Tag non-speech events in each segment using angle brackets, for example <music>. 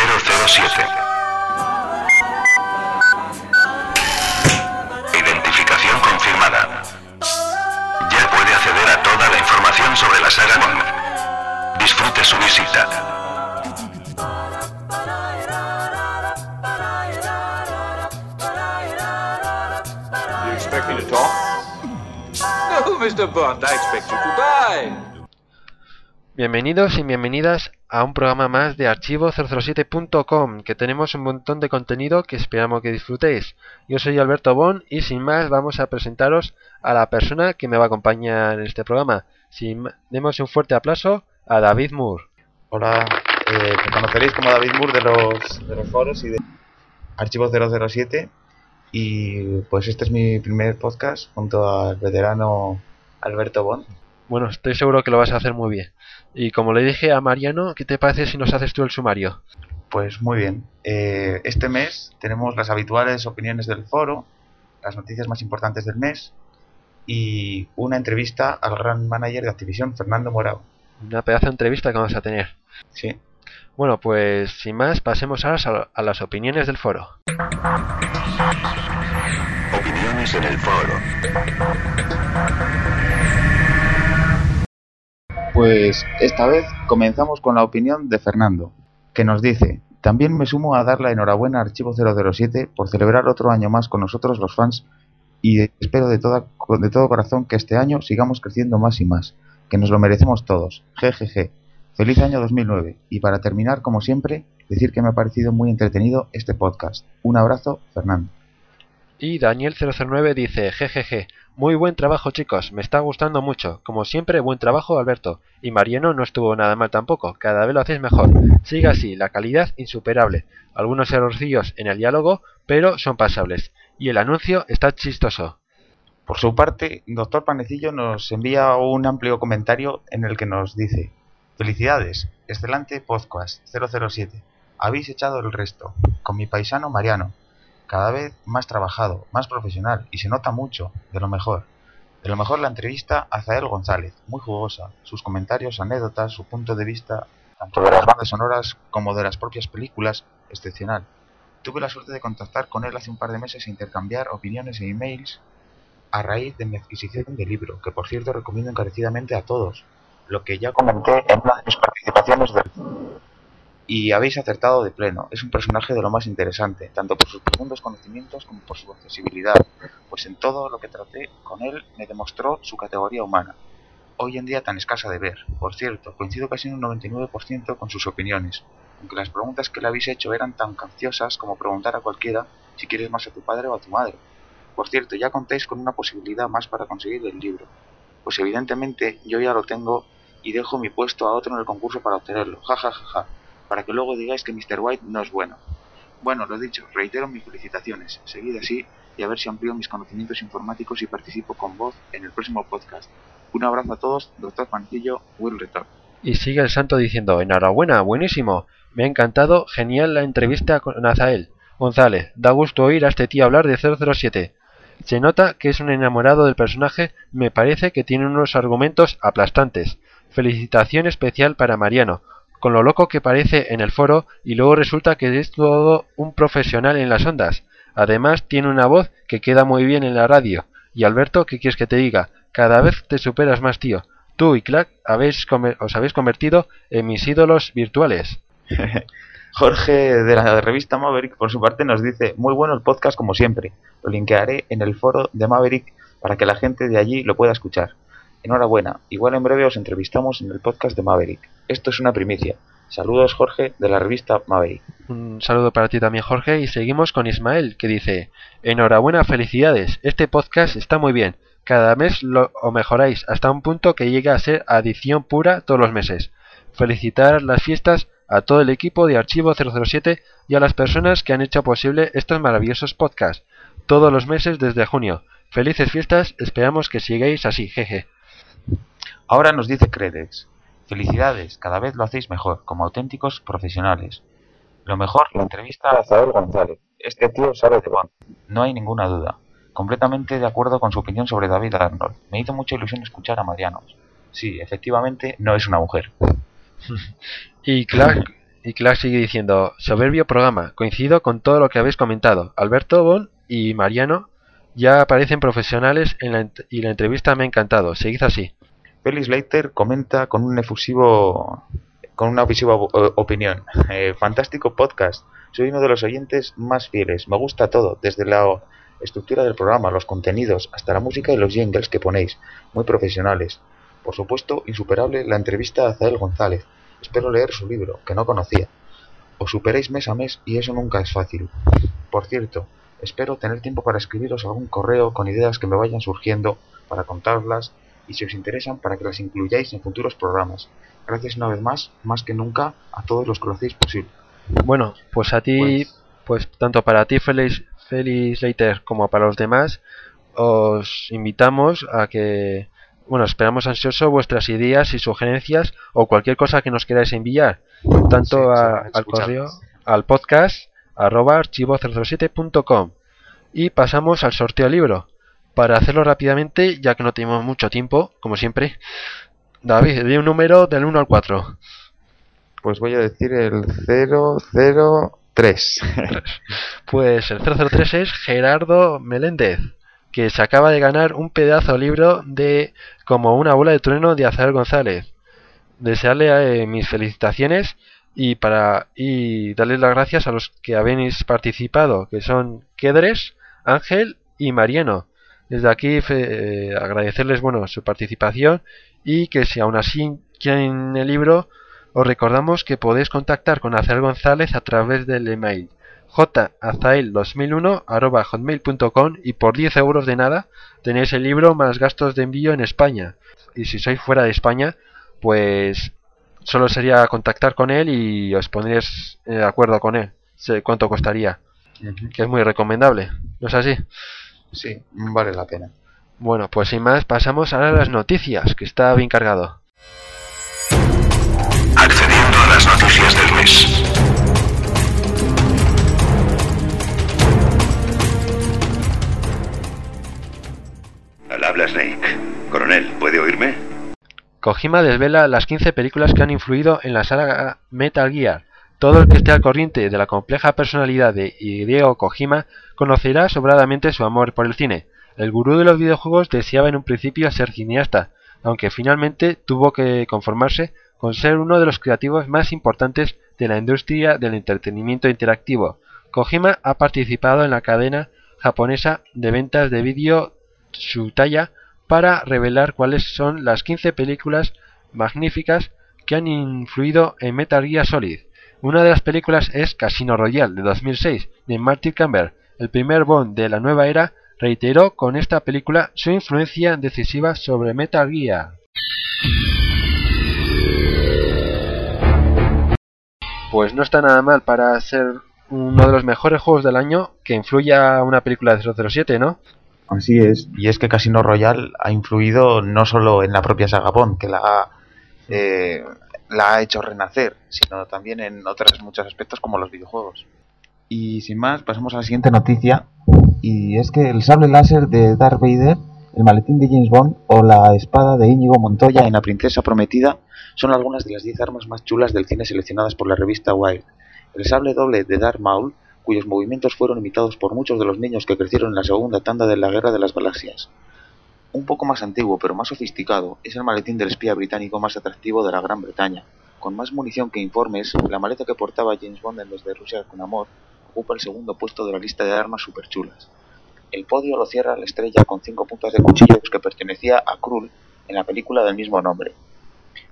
007. Identificación confirmada. Ya puede acceder a toda la información sobre la saga Bond. Disfrute su visita. You expect me to talk? No, Mr. Bond, I expect you to die. Bienvenidos y bienvenidas a un programa más de archivo007.com, que tenemos un montón de contenido que esperamos que disfrutéis. Yo soy Alberto Bon y sin más vamos a presentaros a la persona que me va a acompañar en este programa. Sin demos un fuerte aplauso a David Moore. Hola, eh, me conoceréis como David Moore de los, de los foros y de Archivo 007 y pues este es mi primer podcast junto al veterano Alberto Bon. Bueno, estoy seguro que lo vas a hacer muy bien. Y como le dije a Mariano, ¿qué te parece si nos haces tú el sumario? Pues muy bien, eh, este mes tenemos las habituales opiniones del foro, las noticias más importantes del mes y una entrevista al gran manager de Activision, Fernando Morao. Una pedazo de entrevista que vamos a tener. Sí, Bueno, pues sin más, pasemos ahora a- a las opiniones del foro. Opiniones en el foro. Pues esta vez comenzamos con la opinión de Fernando, que nos dice, también me sumo a dar la enhorabuena a Archivo 007 por celebrar otro año más con nosotros los fans y espero de, toda, de todo corazón que este año sigamos creciendo más y más, que nos lo merecemos todos. Jejeje. Feliz año 2009 y para terminar, como siempre, decir que me ha parecido muy entretenido este podcast. Un abrazo, Fernando. Y Daniel009 dice, jejeje, muy buen trabajo chicos, me está gustando mucho. Como siempre, buen trabajo Alberto. Y Mariano no estuvo nada mal tampoco, cada vez lo hacéis mejor. Siga así, la calidad insuperable. Algunos errorcillos en el diálogo, pero son pasables. Y el anuncio está chistoso. Por su parte, Doctor Panecillo nos envía un amplio comentario en el que nos dice Felicidades, excelente podcast 007. Habéis echado el resto, con mi paisano Mariano. Cada vez más trabajado, más profesional y se nota mucho, de lo mejor. De lo mejor la entrevista a Zael González, muy jugosa. Sus comentarios, anécdotas, su punto de vista, tanto de las bandas sonoras como de las propias películas, excepcional. Tuve la suerte de contactar con él hace un par de meses e intercambiar opiniones e emails a raíz de mi adquisición del libro, que por cierto recomiendo encarecidamente a todos, lo que ya comenté en una de mis participaciones del y habéis acertado de pleno. Es un personaje de lo más interesante, tanto por sus profundos conocimientos como por su accesibilidad, pues en todo lo que traté con él me demostró su categoría humana, hoy en día tan escasa de ver. Por cierto, coincido casi en un 99% con sus opiniones, aunque las preguntas que le habéis hecho eran tan canciosas como preguntar a cualquiera si quieres más a tu padre o a tu madre. Por cierto, ya contéis con una posibilidad más para conseguir el libro, pues evidentemente yo ya lo tengo y dejo mi puesto a otro en el concurso para obtenerlo. Ja, ja, ja, ja. Para que luego digáis que Mr. White no es bueno. Bueno, lo dicho, reitero mis felicitaciones. Seguid así y a ver si amplío mis conocimientos informáticos y participo con voz en el próximo podcast. Un abrazo a todos, doctor Pancillo, Will Retorn. Y sigue el santo diciendo, enhorabuena, buenísimo. Me ha encantado, genial la entrevista con Azael. González, da gusto oír a este tío hablar de 007. Se nota que es un enamorado del personaje, me parece que tiene unos argumentos aplastantes. Felicitación especial para Mariano, con lo loco que parece en el foro y luego resulta que es todo un profesional en las ondas. Además tiene una voz que queda muy bien en la radio. Y Alberto, ¿qué quieres que te diga? Cada vez te superas más, tío. Tú y Clark habéis os habéis convertido en mis ídolos virtuales. <laughs> Jorge de la revista Maverick, por su parte, nos dice, muy bueno el podcast como siempre. Lo linkearé en el foro de Maverick para que la gente de allí lo pueda escuchar. Enhorabuena, igual en breve os entrevistamos en el podcast de Maverick. Esto es una primicia. Saludos Jorge de la revista Maverick. Un saludo para ti también, Jorge. Y seguimos con Ismael, que dice: Enhorabuena, felicidades. Este podcast está muy bien. Cada mes lo o mejoráis hasta un punto que llega a ser adición pura todos los meses. Felicitar las fiestas a todo el equipo de Archivo 007 y a las personas que han hecho posible estos maravillosos podcasts. Todos los meses desde junio. Felices fiestas, esperamos que sigáis así, jeje. Ahora nos dice Credex. Felicidades, cada vez lo hacéis mejor, como auténticos profesionales. Lo mejor, la entrevista a Zael González. Este tío sabe de Bond, no hay ninguna duda. Completamente de acuerdo con su opinión sobre David Arnold. Me hizo mucha ilusión escuchar a Mariano. Sí, efectivamente, no es una mujer. <laughs> Y Clark, Y Clark sigue diciendo, soberbio programa, coincido con todo lo que habéis comentado. Alberto Bon y Mariano ya parecen profesionales en la y la entrevista me ha encantado. Seguid así. Felix Leiter comenta con un efusivo con una efusiva o- opinión. Eh, fantástico podcast. Soy uno de los oyentes más fieles. Me gusta todo, desde la estructura del programa, los contenidos, hasta la música y los jingles que ponéis, muy profesionales. Por supuesto, insuperable la entrevista a Azael González. Espero leer su libro, que no conocía. Os superéis mes a mes y eso nunca es fácil. Por cierto, espero tener tiempo para escribiros algún correo con ideas que me vayan surgiendo para contarlas y si os interesan para que las incluyáis en futuros programas. Gracias una vez más, más que nunca, a todos los que lo hacéis posible. Bueno, pues a ti, pues tanto para ti, Félix, Félix Leiter, como para los demás, os invitamos a que, bueno, esperamos ansioso vuestras ideas y sugerencias o cualquier cosa que nos queráis enviar, tanto Sí, a- al correo, al podcast, arroba archivo007.com. Y pasamos al sorteo libro. Para hacerlo rápidamente, ya que no tenemos mucho tiempo, como siempre, David, di un número del 1 al 4. Pues voy a decir el 003. <laughs> Pues el 003 es Gerardo Meléndez, que se acaba de ganar un pedazo libro de Como una bola de trueno de Azael González. Desearle eh, mis felicitaciones y para y darles las gracias a los que habéis participado, que son Kedres, Ángel y Mariano. Desde aquí eh, agradecerles bueno su participación y que si aún así quieren el libro, os recordamos que podéis contactar con Azael González a través del email jazael2001 y por 10 euros de nada tenéis el libro más gastos de envío en España. Y si sois fuera de España, pues solo sería contactar con él y os pondréis de acuerdo con él. Sé cuánto costaría, que es muy recomendable. ¿No es así? Sí, vale la pena. Bueno, pues sin más, pasamos ahora a las noticias, que está bien cargado. Accediendo a las noticias del mes. Al habla Snake. Coronel, ¿puede oírme? Kojima desvela las 15 películas que han influido en la saga Metal Gear. Todo el que esté al corriente de la compleja personalidad de Hideo Kojima conocerá sobradamente su amor por el cine. El gurú de los videojuegos deseaba en un principio ser cineasta, aunque finalmente tuvo que conformarse con ser uno de los creativos más importantes de la industria del entretenimiento interactivo. Kojima ha participado en la cadena japonesa de ventas de vídeo Tsutaya para revelar cuáles son las 15 películas magníficas que han influido en Metal Gear Solid. Una de las películas es Casino Royale de 2006 de Martin Campbell. El primer Bond de la nueva era reiteró con esta película su influencia decisiva sobre Metal Gear. Pues no está nada mal para ser uno de los mejores juegos del año que influya a una película de 007, ¿no? Así es. Y es que Casino Royale ha influido no solo en la propia saga Bond, que la ha, eh, la ha hecho renacer, sino también en otros muchos aspectos como los videojuegos. Y sin más, pasamos a la siguiente noticia. Y es que el sable láser de Darth Vader, el maletín de James Bond o la espada de Íñigo Montoya en La Princesa Prometida son algunas de las 10 armas más chulas del cine seleccionadas por la revista Wild. El sable doble de Darth Maul cuyos movimientos fueron imitados por muchos de los niños que crecieron en la segunda tanda de la Guerra de las Galaxias. Un poco más antiguo, pero más sofisticado, es el maletín del espía británico más atractivo de la Gran Bretaña. Con más munición que informes, la maleta que portaba James Bond en Desde Rusia con Amor ocupa el segundo puesto de la lista de armas superchulas. El podio lo cierra la estrella con cinco puntas de cuchillos que pertenecía a Krull en la película del mismo nombre.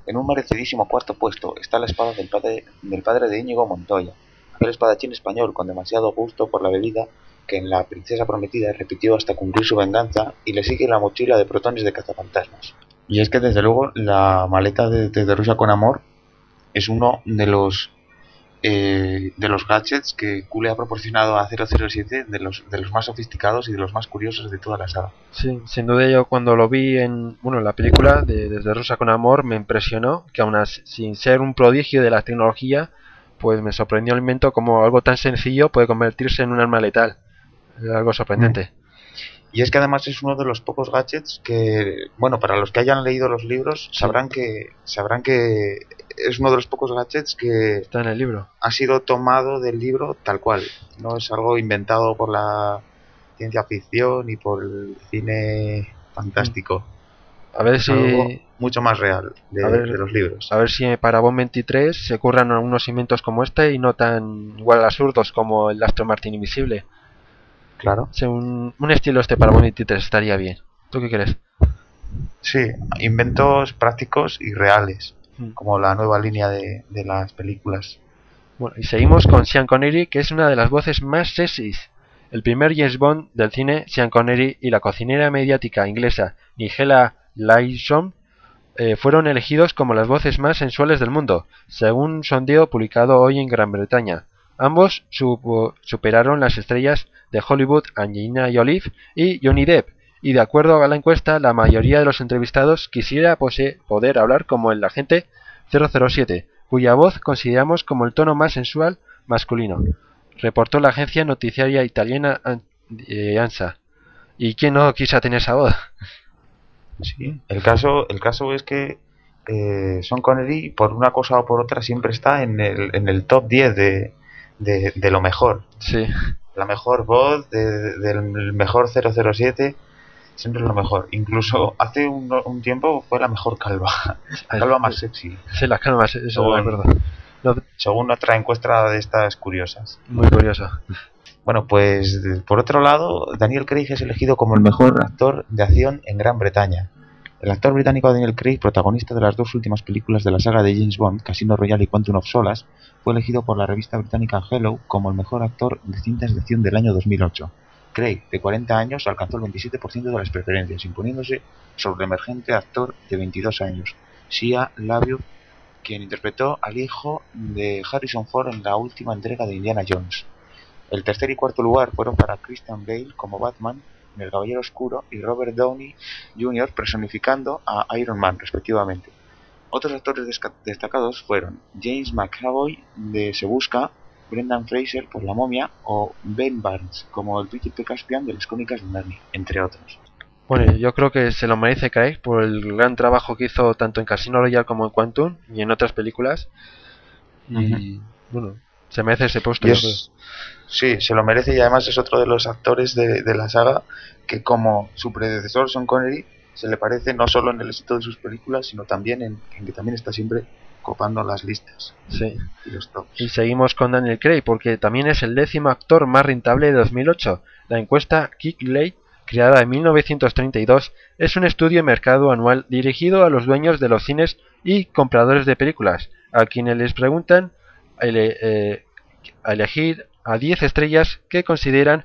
En un merecidísimo cuarto puesto está la espada del padre, del padre de Íñigo Montoya, aquel espadachín español con demasiado gusto por la bebida que en La Princesa Prometida repitió hasta cumplir su venganza y le sigue la mochila de protones de cazafantasmas. Y es que desde luego la maleta de, de, de Rusia con Amor es uno de los eh, de los gadgets que Q le ha proporcionado a 007 de los, de los más sofisticados y de los más curiosos de toda la saga. Sí, sin duda yo cuando lo vi en bueno en la película de Desde Rusia con Amor me impresionó que aún sin ser un prodigio de la tecnología pues me sorprendió el invento como algo tan sencillo puede convertirse en un arma letal. Es algo sorprendente. Y es que además es uno de los pocos gadgets que, bueno, para los que hayan leído los libros, sabrán que sabrán que es uno de los pocos gadgets que Está en el libro. ha sido tomado del libro tal cual. No es algo inventado por la ciencia ficción y por el cine fantástico. A ver Es si algo mucho más real de, A ver. de los libros. a ver si para Bomb 23 se curran algunos inventos como este y no tan igual absurdos como el Astro Martin invisible. Claro. Un, un estilo este para 23 estaría bien. ¿Tú qué crees? Sí, inventos prácticos y reales, Mm. como la nueva línea de, de las películas. Bueno, y seguimos con Sean Connery, que es una de las voces más sexys. El primer James Bond del cine, Sean Connery, y la cocinera mediática inglesa Nigella Lawson eh, fueron elegidos como las voces más sensuales del mundo, según un sondeo publicado hoy en Gran Bretaña. Ambos superaron las estrellas de Hollywood Angelina Jolie y Johnny Depp, y de acuerdo a la encuesta, la mayoría de los entrevistados quisiera pose- poder hablar como el agente 007, cuya voz consideramos como el tono más sensual masculino, reportó la agencia noticiaria italiana An- eh, ANSA. ¿Y quién no quisiera tener esa voz? <laughs> Sí. El caso, el caso es que eh, Sean Connery, por una cosa o por otra, siempre está en el, en el top 10 de, de, de lo mejor. Sí, La mejor voz, de- del mejor 007, siempre es lo mejor. Incluso hace un, un tiempo fue la mejor calva, la calva más sexy, Sí, las eso es verdad. No, según otra encuesta de estas curiosas. muy curioso. Bueno, pues por otro lado, Daniel Craig es elegido como el mejor actor de acción en Gran Bretaña. El actor británico Daniel Craig, protagonista de las dos últimas películas de la saga de James Bond, Casino Royale y Quantum of Solace, fue elegido por la revista británica Hello como el mejor actor de cintas de acción del año 2008. Craig, de 40 años, alcanzó el 27% de las preferencias, imponiéndose sobre el emergente actor de 22 años, Sia LaBeouf, quien interpretó al hijo de Harrison Ford en la última entrega de Indiana Jones. El tercer y cuarto lugar fueron para Christian Bale como Batman en El Caballero Oscuro y Robert Downey Jr. personificando a Iron Man, respectivamente. Otros actores destacados fueron James McAvoy de Se Busca, Brendan Fraser por La Momia o Ben Barnes como el príncipe Caspian de las crónicas de Narnia, entre otros. Bueno, yo creo que se lo merece Craig por el gran trabajo que hizo tanto en Casino Royale como en Quantum y en otras películas. Y bueno, se merece ese puesto. Y es- sí, se lo merece y además es otro de los actores de, de la saga que como su predecesor Sean Connery se le parece no solo en el éxito de sus películas, sino también en, en que también está siempre copando las listas Sí. y los tops. Y seguimos con Daniel Craig porque también es el décimo actor más rentable de 2008. La encuesta Kickley, creada en 1932, es un estudio de mercado anual dirigido a los dueños de los cines y compradores de películas, a quienes les preguntan a, ele- eh, a elegir a 10 estrellas que consideran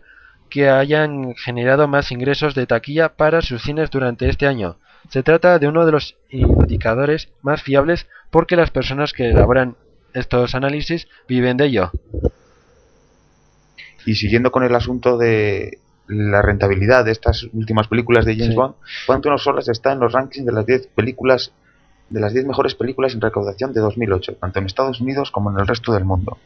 que hayan generado más ingresos de taquilla para sus cines durante este año. Se trata de uno de los indicadores más fiables porque las personas que elaboran estos análisis viven de ello. Y siguiendo con el asunto de la rentabilidad de estas últimas películas de James Sí. Bond, Quantum of Solace está en los rankings de las 10 películas de las 10 mejores películas en recaudación de 2008, tanto en Estados Unidos como en el resto del mundo.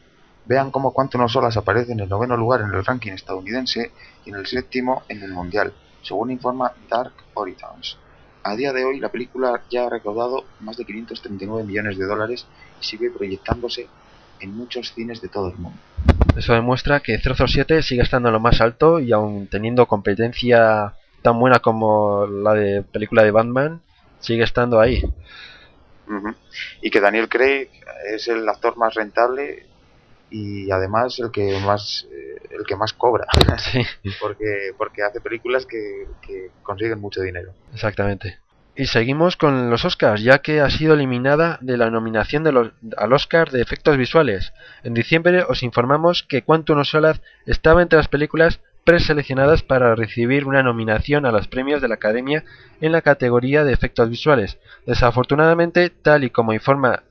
Vean cómo Quantum of Solace aparece en el noveno lugar en el ranking estadounidense y en el séptimo en el mundial, según informa Dark Horizons. A día de hoy la película ya ha recaudado más de 539 millones de dólares y sigue proyectándose en muchos cines de todo el mundo. Eso demuestra que 007 sigue estando en lo más alto y aún teniendo competencia tan buena como la de película de Batman, sigue estando ahí. Y que Daniel Craig es el actor más rentable y además el que más eh, el que más cobra <laughs> Sí, <laughs> porque porque hace películas que, que consiguen mucho dinero. exactamente. Y seguimos con los Oscars, ya que ha sido eliminada de la nominación de los, al Oscar de efectos visuales. En diciembre os informamos que Quantum of Solace estaba entre las películas preseleccionadas para recibir una nominación a los premios de la Academia en la categoría de efectos visuales. Desafortunadamente, tal y como informa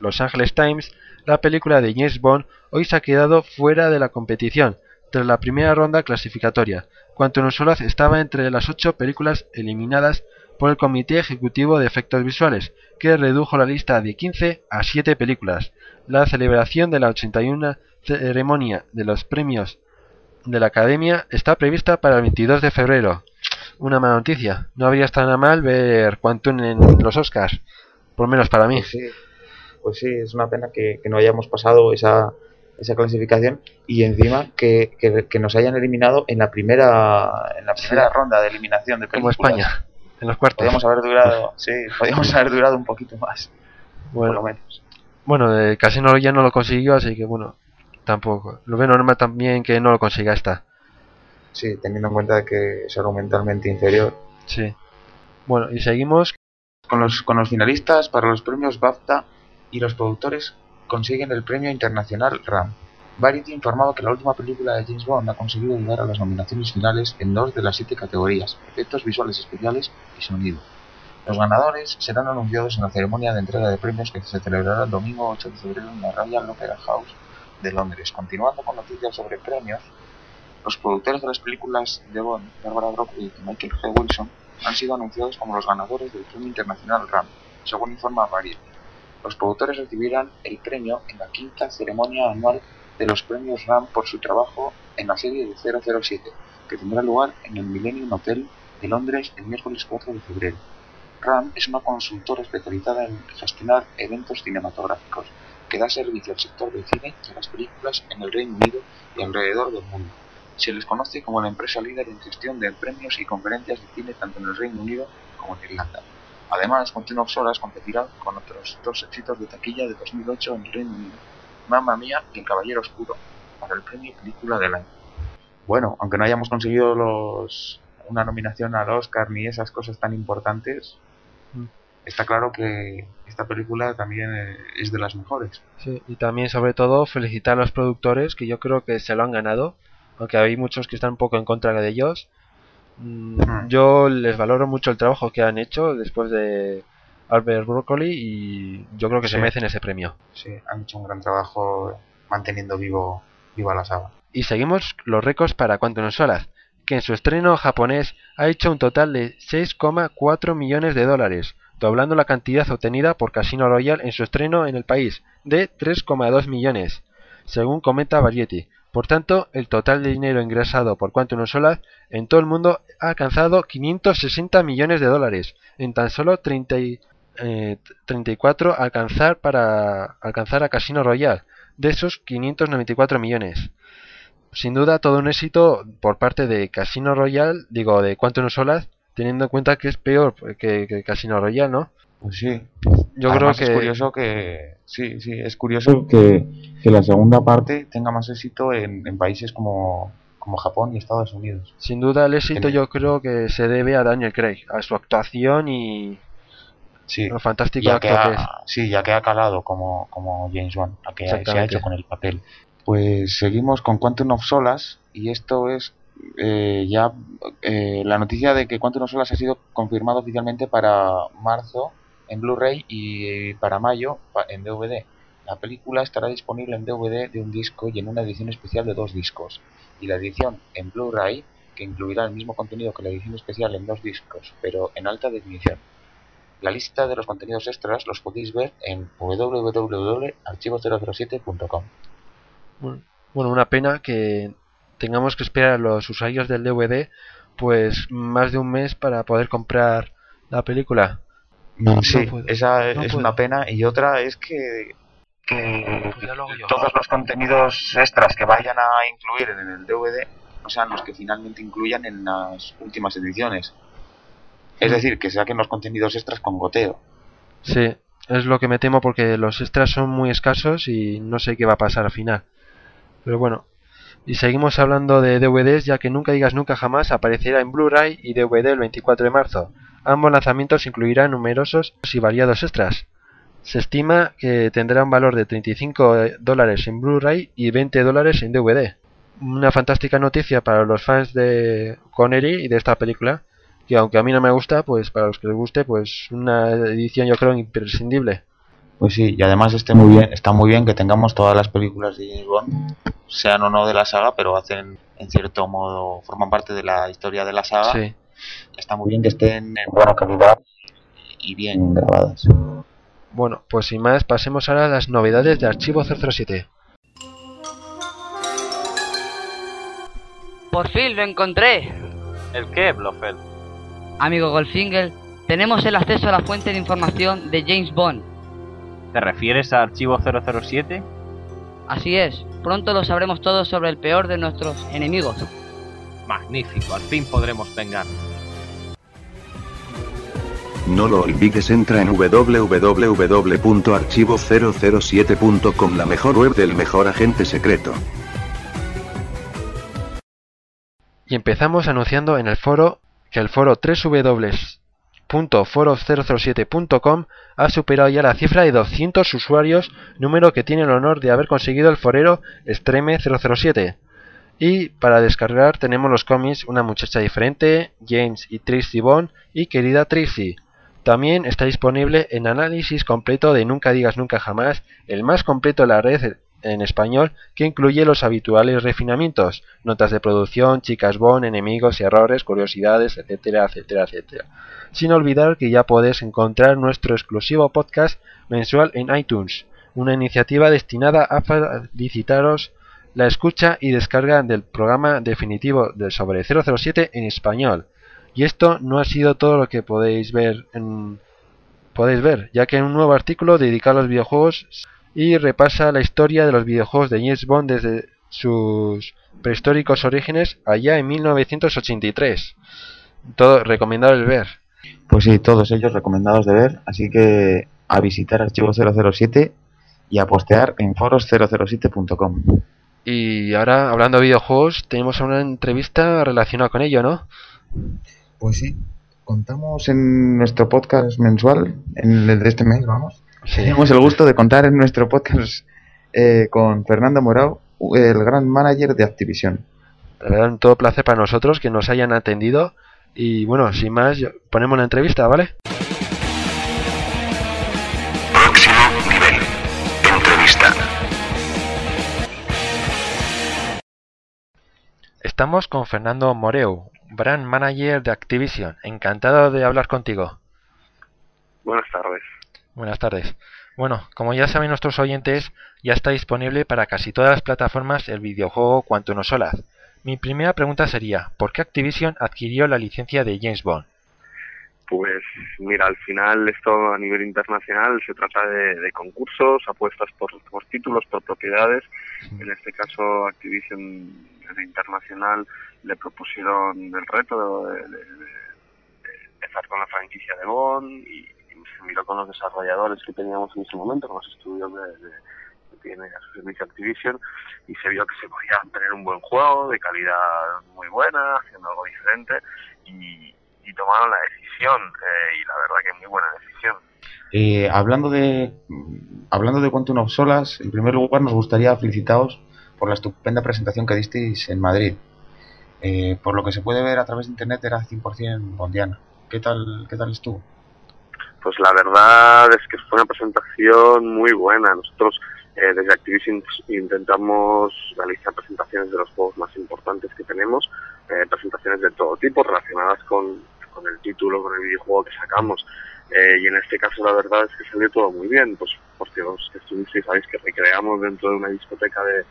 Los Angeles Times, la película de James Bond hoy se ha quedado fuera de la competición tras la primera ronda clasificatoria. Quantum of Solace estaba entre las ocho películas eliminadas por el Comité Ejecutivo de Efectos Visuales, que redujo la lista de 15 a 7 películas. La celebración de la 81 ceremonia de los premios de la Academia está prevista para el 22 de febrero. Una mala noticia. No habría estado nada mal ver Quantum en los Oscars. Por lo menos para mí. Pues sí, pues sí, es una pena que, que no hayamos pasado esa, esa clasificación y encima que, que- que nos hayan eliminado en la primera en la primera ronda de eliminación de Como películas. España. En los cuartos. Podríamos haber durado, sí, podríamos haber durado un poquito más, por lo Bueno, menos. bueno el Casino ya no lo consiguió, así que bueno, tampoco. Lo veo normal también que no lo consiga esta. Sí, teniendo en cuenta que es argumentalmente inferior. Sí. Bueno, y seguimos. Con los, con los finalistas para los premios BAFTA y los productores consiguen el premio internacional RAM. Variety informaba que la última película de James Bond ha conseguido llegar a las nominaciones finales en dos de las siete categorías, efectos visuales especiales y sonido. Los ganadores serán anunciados en la ceremonia de entrega de premios que se celebrará el domingo 8 de febrero en la Royal Opera House de Londres. Continuando con noticias sobre premios, los productores de las películas de Bond, Barbara Broccoli y Michael G. Wilson, han sido anunciados como los ganadores del Premio Internacional RAM, según informa Variety. Los productores recibirán el premio en la quinta ceremonia anual de los premios RAM por su trabajo en la serie de 007, que tendrá lugar en el Millennium Hotel de Londres el miércoles 4 de febrero. RAM es una consultora especializada en gestionar eventos cinematográficos que da servicio al sector del cine y a las películas en el Reino Unido y alrededor del mundo. Se les conoce como la empresa líder en gestión de premios y conferencias de cine tanto en el Reino Unido como en Irlanda. Además, Continuo Solas competirá con otros dos éxitos de taquilla de 2008 en el Reino Unido, Mamma Mía y El Caballero Oscuro, para el premio Película del Año. Bueno, aunque no hayamos conseguido una nominación al Oscar ni esas cosas tan importantes, Mm. Está claro que esta película también eh, es de las mejores. Sí, y también sobre todo felicitar a los productores que yo creo que se lo han ganado, aunque hay muchos que están un poco en contra de ellos. Mm. Yo les valoro mucho el trabajo que han hecho después de Albert Broccoli y yo creo que se merecen ese premio. Sí, han hecho un gran trabajo manteniendo vivo viva la saga. Y seguimos los récords para Quantum Solas, que en su estreno japonés ha hecho un total de 6,4 millones de dólares, doblando la cantidad obtenida por Casino Royale en su estreno en el país, de 3,2 millones, según comenta Variety. Por tanto, el total de dinero ingresado por Quantum Solas en todo el mundo ha alcanzado 560 millones de dólares, en tan solo 30 y- eh, 34 alcanzar para alcanzar a Casino Royale, de esos 594 millones sin duda todo un éxito por parte de Casino Royale, digo, de Quantum Solas, teniendo en cuenta que es peor que, que Casino Royale, ¿no? Pues sí. Yo Además, creo es que curioso que sí, sí, es curioso que, que la segunda parte tenga más éxito en, en países como, como Japón y Estados Unidos. sin duda el éxito Tiene- yo creo que se debe a Daniel Craig, a su actuación y Sí. lo fantástico ya que actor que es. ha, sí, ya que ha calado como, como James Wan, la que ha- se ha hecho con el papel. Pues seguimos con Quantum of Solas y esto es eh, ya eh, la noticia de que Quantum of Solas ha sido confirmado oficialmente para marzo en Blu-ray y para mayo en DVD. La película estará disponible en DVD de un disco y en una edición especial de dos discos. Y la edición en Blu-ray, que incluirá el mismo contenido que la edición especial en dos discos, pero en alta definición. La lista de los contenidos extras los podéis ver en www.archivo007.com. Bueno, una pena que tengamos que esperar a los usuarios del DVD pues más de un mes para poder comprar la película. sí, puedo, esa no es puedo. una pena. Y otra es que, que Pues ya lo hago yo. todos los contenidos extras que vayan a incluir en el DVD no sean los que finalmente incluyan en las últimas ediciones. Es decir, que saquen los contenidos extras con goteo. Sí, es lo que me temo porque los extras son muy escasos y no sé qué va a pasar al final. Pero bueno, y seguimos hablando de DVDs ya que nunca digas nunca jamás aparecerá en Blu-ray y DVD el 24 de marzo. Ambos lanzamientos incluirán numerosos y variados extras. Se estima que tendrá un valor de 35 dólares en Blu-ray y 20 dólares en DVD. Una fantástica noticia para los fans de Connery y de esta película, que aunque a mí no me gusta, pues para los que les guste, pues una edición yo creo imprescindible. Pues sí, y además esté muy bien, está muy bien que tengamos todas las películas de James Bond, sean o no de la saga, pero hacen en cierto modo, forman parte de la historia de la saga. Sí. Está muy bien que estén en buena calidad y bien grabadas. Bueno, pues sin más, pasemos ahora a las novedades de Archivo 007. Por fin lo encontré. ¿El qué, Blofeld? Amigo Goldfinger, tenemos el acceso a la fuente de información de James Bond. ¿Te refieres a Archivo 007? Así es, pronto lo sabremos todo sobre el peor de nuestros enemigos. Magnífico, al fin podremos vengarnos. No lo olvides, entra en www.archivo007.com, la mejor web del mejor agente secreto. Y empezamos anunciando en el foro que el foro www.foro007.com ha superado ya la cifra de 200 usuarios, número que tiene el honor de haber conseguido el forero Extreme 007. Y para descargar tenemos los cómics Una muchacha diferente, James y Tracy Bond y Querida Tracy. También está disponible en análisis completo de Nunca digas nunca jamás, el más completo de la red en español que incluye los habituales refinamientos, notas de producción, chicas bon, enemigos, errores, curiosidades, etcétera, etcétera, etcétera. Sin olvidar que ya puedes encontrar nuestro exclusivo podcast mensual en iTunes, una iniciativa destinada a felicitaros la escucha y descarga del programa definitivo del sobre 007 en español. Y esto no ha sido todo lo que podéis ver en podéis ver, ya que en un nuevo artículo dedicado a los videojuegos y repasa la historia de los videojuegos de James Bond desde sus prehistóricos orígenes allá en 1983. Todo recomendado el ver. Pues sí, todos ellos recomendados de ver, así que a visitar Archivo 007 y a postear en foros007.com. Y ahora, hablando de videojuegos, tenemos una entrevista relacionada con ello, ¿no? Pues sí, contamos en nuestro podcast mensual, en el de este mes, vamos. Sí. Tenemos el gusto de contar en nuestro podcast eh, con Fernando Morao, el gran manager de Activision. La verdad, un todo placer para nosotros que nos hayan atendido. Y bueno, sin más, ponemos la entrevista, ¿vale? Próximo nivel. Entrevista. Estamos con Fernando Moreu, brand manager de Activision. Encantado de hablar contigo. Buenas tardes. Buenas tardes. Bueno, como ya saben nuestros oyentes, ya está disponible para casi todas las plataformas el videojuego Quantum of Solace. Mi primera pregunta sería, ¿por qué Activision adquirió la licencia de James Bond? Pues mira, al final esto a nivel internacional se trata de, de concursos, apuestas por, por títulos, por propiedades. En este caso Activision internacional le propusieron el reto de, de- de- empezar con la franquicia de Bond y se miró con los desarrolladores que teníamos en ese momento, con los estudios de, que tiene a su servicio Activision y se vio que se podía tener un buen juego de calidad muy buena, haciendo algo diferente y, y tomaron la decisión eh, y la verdad que muy buena decisión. Eh, hablando de hablando de Quantum of Solas, en primer lugar nos gustaría felicitaros por la estupenda presentación que disteis en Madrid. Eh, por lo que se puede ver a través de internet era 100% bondiana. ¿Qué tal, qué tal estuvo? Pues la verdad es que fue una presentación muy buena. Nosotros eh, desde Activision intentamos realizar presentaciones de los juegos más importantes que tenemos, eh, presentaciones de todo tipo relacionadas con, con el título, con el videojuego que sacamos. Eh, y en este caso la verdad es que salió todo muy bien, pues porque los que estuvisteis sabéis que recreamos dentro de una discoteca de,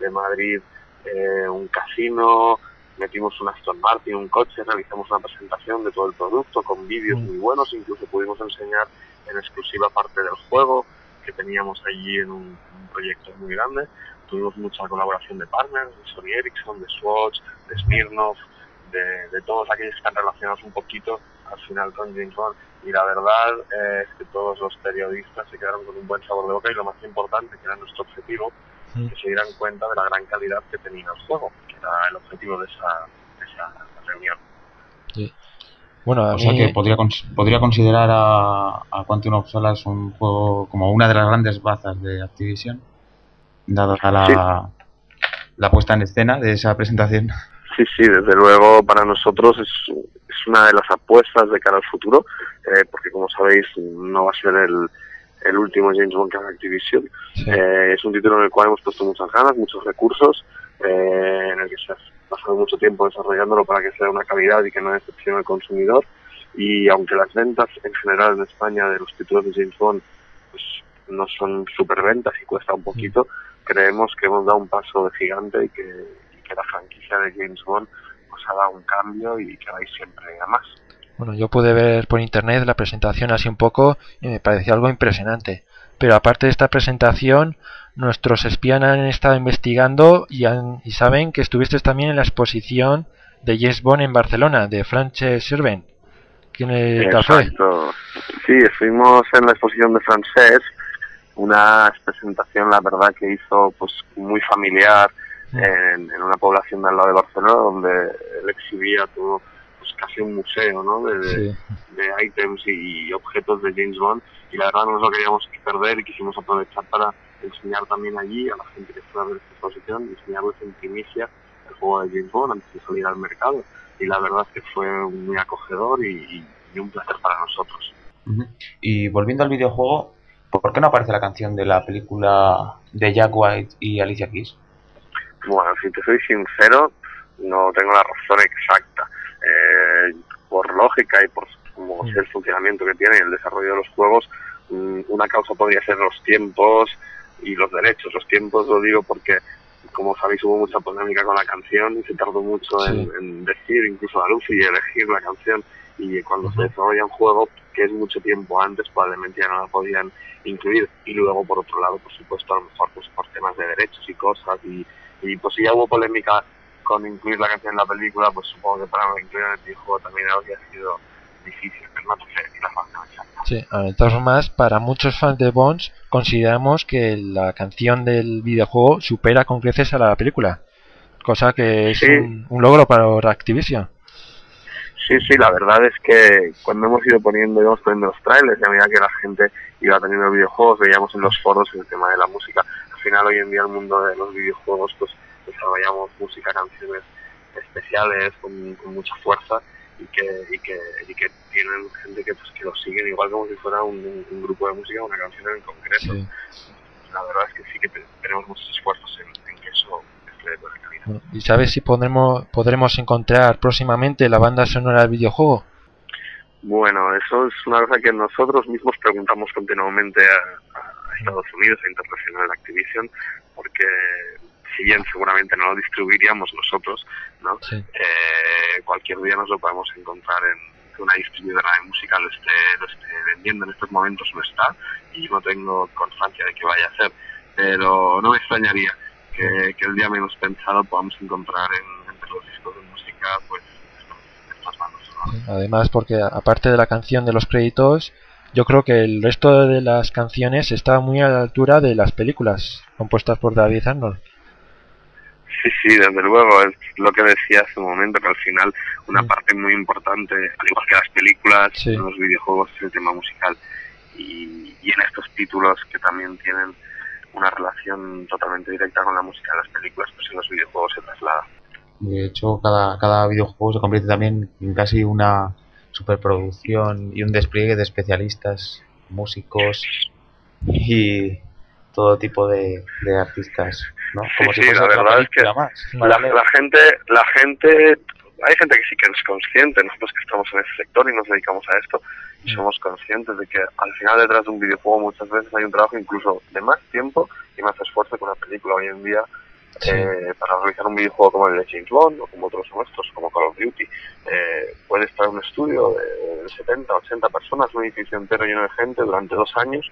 de Madrid eh, un casino, metimos un Aston Martin, un coche, realizamos una presentación de todo el producto con vídeos muy buenos, incluso pudimos enseñar en exclusiva parte del juego que teníamos allí en un, un proyecto muy grande. Tuvimos mucha colaboración de partners, de Sony Ericsson, de Swatch, de Smirnoff, de, de todos aquellos que están relacionados un poquito al final con James Bond. Y la verdad eh, es que todos los periodistas se quedaron con un buen sabor de boca y lo más importante, que era nuestro objetivo, que se dieran cuenta de la gran calidad que tenía el juego, era el objetivo de esa, de esa reunión. Bueno, a O sea mí- que podría, cons- podría considerar a, a Quantum of Solace un juego como una de las grandes bazas de Activision, dado a la, la puesta en escena de esa presentación. Sí, sí, desde luego para nosotros es, es una de las apuestas de cara al futuro, eh, porque como sabéis no va a ser el, el último James Bond que haga Activision. Eh, es un título en el cual hemos puesto muchas ganas, muchos recursos, eh, en el que se ha pasado mucho tiempo desarrollándolo para que sea una calidad y que no decepcione al consumidor. Y aunque las ventas en general en España de los títulos de James Bond pues, no son superventas y cuesta un poquito, creemos que hemos dado un paso de gigante y que, y que la franquicia de James Bond pues ha dado un cambio y que vais siempre a más. Bueno, yo pude ver por internet la presentación así un poco y me pareció algo impresionante. Pero aparte de esta presentación, nuestros espías han estado investigando y, han, y saben que estuviste también en la exposición de James Bond en Barcelona, de Frances Sirven. ¿Quién fue? Exacto. Sí, estuvimos en la exposición de Francés, una presentación, la verdad, que hizo pues muy familiar en, en una población de al lado de Barcelona, donde él exhibía todo, pues casi un museo, ¿no? De, de, de ítems y objetos de James Bond, y la verdad no nos lo queríamos perder y quisimos aprovechar para enseñar también allí a la gente que fuera a ver esta exposición, enseñarles en primicia el juego de James Bond antes de salir al mercado. Y la verdad es que fue muy acogedor y, y un placer para nosotros. Y volviendo al videojuego, ¿por qué no aparece la canción de la película de Jack White y Alicia Keys? Bueno, si te soy sincero, no tengo la razón exacta. Eh, por lógica y por como es el funcionamiento que tiene el desarrollo de los juegos, mm, una causa podría ser los tiempos y los derechos. Los tiempos lo digo porque, como sabéis, hubo mucha polémica con la canción y se tardó mucho en, en decir, incluso a Lucy, y elegir la canción. Y cuando se desarrolla un juego, que es mucho tiempo antes, probablemente ya no la podían incluir. Y luego, por otro lado, por supuesto, a lo mejor pues por temas de derechos y cosas. Y, y pues si ya hubo polémica con incluir la canción en la película, pues supongo que para incluir en el videojuego también habría sido difícil, pero no sé decir la exacta. Sí, a ver, de todas formas, para muchos fans de Bonds, consideramos que la canción del videojuego supera con creces a la película. Cosa que es un, un logro para Activision. Sí, sí, la verdad es que cuando hemos ido poniendo, íbamos poniendo los trailers, y a medida que la gente iba teniendo videojuegos, veíamos en los foros el tema de la música. Al final, hoy en día, el mundo de los videojuegos, pues desarrollamos música, canciones especiales con, con mucha fuerza y que, y que, y que tienen gente que, pues, que lo siguen igual como si fuera un, un- grupo de música, una canción en concreto. La verdad es que sí que te- tenemos muchos esfuerzos en, en que eso esté de buena calidad. ¿Y sabes si podremos, podremos encontrar próximamente la banda sonora del videojuego? Bueno, eso es una cosa que nosotros mismos preguntamos continuamente a, a Estados Unidos, a International Activision, porque bien seguramente no lo distribuiríamos nosotros, ¿no? Eh, cualquier día nos lo podemos encontrar en que una distribuidora de música lo esté, lo esté vendiendo. En estos momentos no está y yo no tengo constancia de que vaya a ser, pero no me extrañaría que, que el día menos pensado podamos encontrar en, entre los discos de música pues estas bandas sonoras. Además, porque aparte de la canción de los créditos, yo creo que el resto de las canciones está muy a la altura de las películas compuestas por David Arnold. Sí, sí, desde luego, es lo que decía hace un momento, que al final una parte muy importante, al igual que las películas, Sí. en los videojuegos, es el tema musical. Y, y en estos títulos que también tienen una relación totalmente directa con la música de las películas, pues en los videojuegos se traslada. De hecho, cada, cada videojuego se convierte también en casi una superproducción y un despliegue de especialistas, músicos y todo tipo de, de artistas, ¿no? Como sí, si sí, fuese la verdad es que más. la, la gente, la gente, hay gente que sí que es consciente, nosotros que estamos en ese sector y nos dedicamos a esto, y somos conscientes de que al final detrás de un videojuego muchas veces hay un trabajo incluso de más tiempo y más esfuerzo que una película hoy en día. eh, para realizar un videojuego como el de James Bond o como otros nuestros, como Call of Duty, eh, puede estar un estudio de 70, 80 personas, un edificio entero lleno de gente durante dos años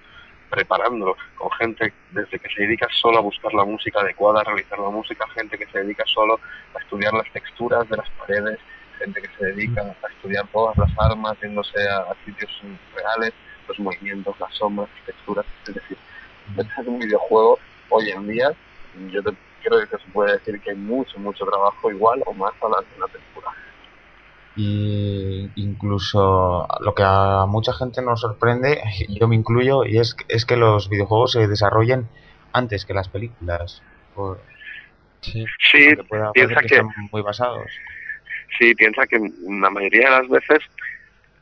preparándolo, con gente desde que se dedica solo a buscar la música adecuada, a realizar la música, gente que se dedica solo a estudiar las texturas de las paredes, gente que se dedica a estudiar todas las armas, yéndose a, sitios reales, los movimientos, las sombras, las texturas, es decir, detrás de un videojuego hoy en día, yo te, creo que se puede decir que hay mucho, mucho trabajo igual o más a la, a la película. Y incluso lo que a mucha gente nos sorprende, <laughs> yo me incluyo, y es, es que los videojuegos se desarrollen antes que las películas. Por, Sí, Sí, piensa que que- están muy basados. Sí, piensa que la mayoría de las veces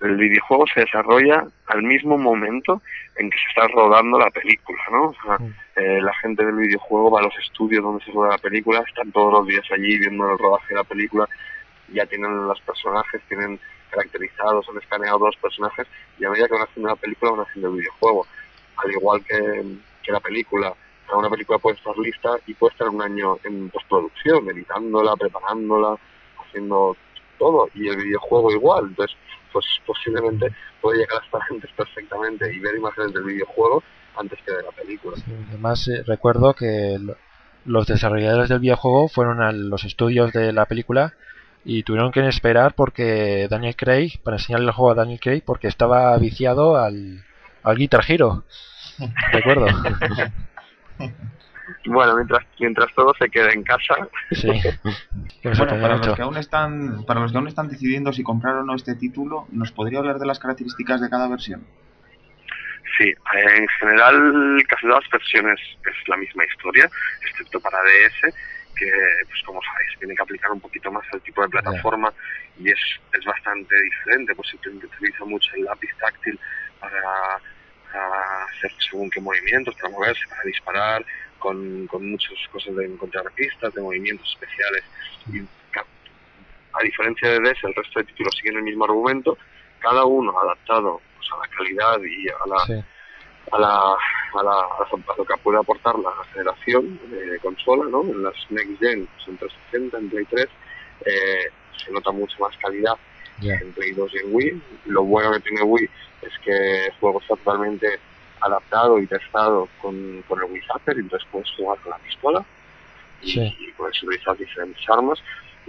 el videojuego se desarrolla al mismo momento en que se está rodando la película, ¿no? O sea, eh, la gente del videojuego va a los estudios donde se rueda la película, están todos los días allí viendo el rodaje de la película, ya tienen los personajes, tienen caracterizados, han escaneado los personajes y a medida que van haciendo la película van haciendo el videojuego. Al igual que, que la película una película puede estar lista y puede estar un año en postproducción, editándola, preparándola, haciendo todo, y el videojuego igual, entonces pues posiblemente puede llegar hasta antes perfectamente y ver imágenes del videojuego antes que de la película. Además, eh, recuerdo que lo- los desarrolladores del videojuego fueron a los estudios de la película y tuvieron que esperar porque Daniel Craig, para enseñarle el juego a Daniel Craig, porque estaba viciado al, al Guitar Hero. <laughs> Recuerdo. <laughs> Bueno, mientras mientras todo se quede en casa, Sí. <laughs> Bueno, para los, que aún están, para los que aún están decidiendo si comprar o no este título, ¿nos podría hablar de las características de cada versión? Sí, en general casi todas las versiones es la misma historia, excepto para DS, que pues como sabéis tiene que aplicar un poquito más al tipo de plataforma y es, es bastante diferente, pues se utiliza mucho el lápiz táctil para, para hacer según qué movimientos, para moverse, para disparar, con, con muchas cosas de encontrar pistas, de movimientos especiales. Y a diferencia de DS, el resto de títulos siguen el mismo argumento, cada uno adaptado pues, a la calidad y a la, Sí. A la, a, la, a lo que puede aportar la generación de consola, ¿no? En las Next Gen, pues, en 360, en Play 3, eh, se nota mucho más calidad en Play 2 y en Wii. Lo bueno que tiene Wii es que el juego está totalmente adaptado y testado con, con el Wii Zapper, y entonces puedes jugar con la pistola y, Sí. y puedes utilizar diferentes armas.